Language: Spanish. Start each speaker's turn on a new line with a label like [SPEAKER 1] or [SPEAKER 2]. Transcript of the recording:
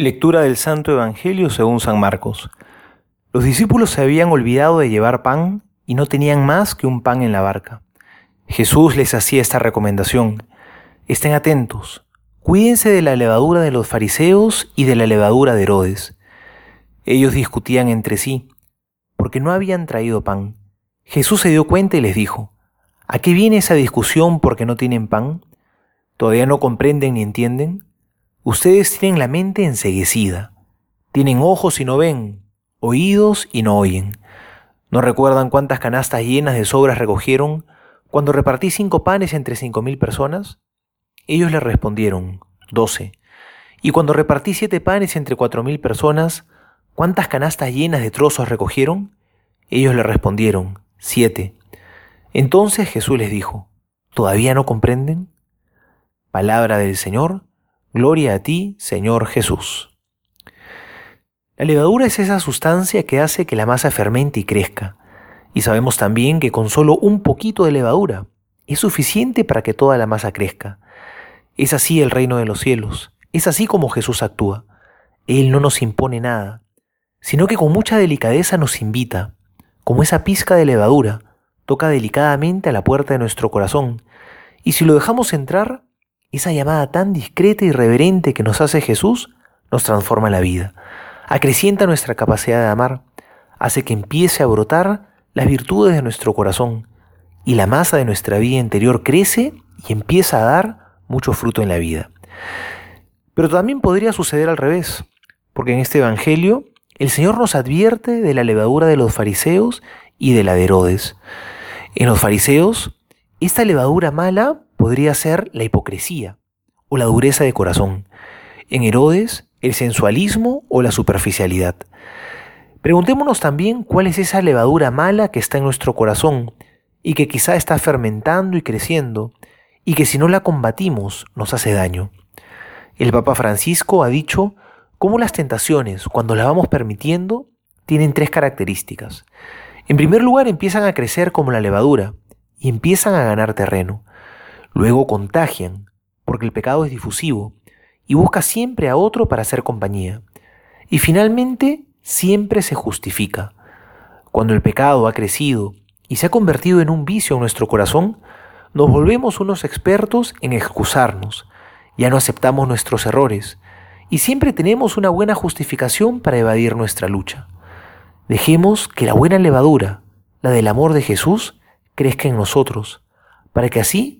[SPEAKER 1] Lectura del Santo Evangelio según San Marcos. Los discípulos se habían olvidado de llevar pan y no tenían más que un pan en la barca. Jesús les hacía esta recomendación. Estén atentos, cuídense de la levadura de los fariseos y de la levadura de Herodes. Ellos discutían entre sí, porque no habían traído pan. Jesús se dio cuenta y les dijo, ¿A qué viene esa discusión porque no tienen pan? ¿Todavía no comprenden ni entienden? Ustedes tienen la mente enseguecida, tienen ojos y no ven, oídos y no oyen. ¿No recuerdan cuántas canastas llenas de sobras recogieron cuando repartí cinco panes entre cinco mil personas? Ellos le respondieron, doce. Y cuando repartí siete panes entre cuatro mil personas, ¿cuántas canastas llenas de trozos recogieron? Ellos le respondieron, siete. Entonces Jesús les dijo, ¿todavía no comprenden? Palabra del Señor, Gloria a ti, Señor Jesús. La levadura es esa sustancia que hace que la masa fermente y crezca. Y sabemos también que con solo un poquito de levadura es suficiente para que toda la masa crezca. Es así el reino de los cielos. Es así como Jesús actúa. Él no nos impone nada, sino que con mucha delicadeza nos invita, como esa pizca de levadura, toca delicadamente a la puerta de nuestro corazón, y si lo dejamos entrar, esa llamada tan discreta y reverente que nos hace Jesús nos transforma la vida, acrecienta nuestra capacidad de amar, hace que empiece a brotar las virtudes de nuestro corazón y la masa de nuestra vida interior crece y empieza a dar mucho fruto en la vida. Pero también podría suceder al revés, porque en este Evangelio el Señor nos advierte de la levadura de los fariseos y de la de Herodes. En los fariseos, esta levadura mala podría ser la hipocresía o la dureza de corazón. En Herodes, el sensualismo o la superficialidad. Preguntémonos también cuál es esa levadura mala que está en nuestro corazón y que quizá está fermentando y creciendo y que si no la combatimos nos hace daño. El Papa Francisco ha dicho cómo las tentaciones, cuando las vamos permitiendo, tienen tres características. En primer lugar, empiezan a crecer como la levadura y empiezan a ganar terreno. Luego contagian, porque el pecado es difusivo y busca siempre a otro para hacer compañía. Y finalmente siempre se justifica. Cuando el pecado ha crecido y se ha convertido en un vicio en nuestro corazón, nos volvemos unos expertos en excusarnos, ya no aceptamos nuestros errores y siempre tenemos una buena justificación para evadir nuestra lucha. Dejemos que la buena levadura, la del amor de Jesús, crezca en nosotros, para que así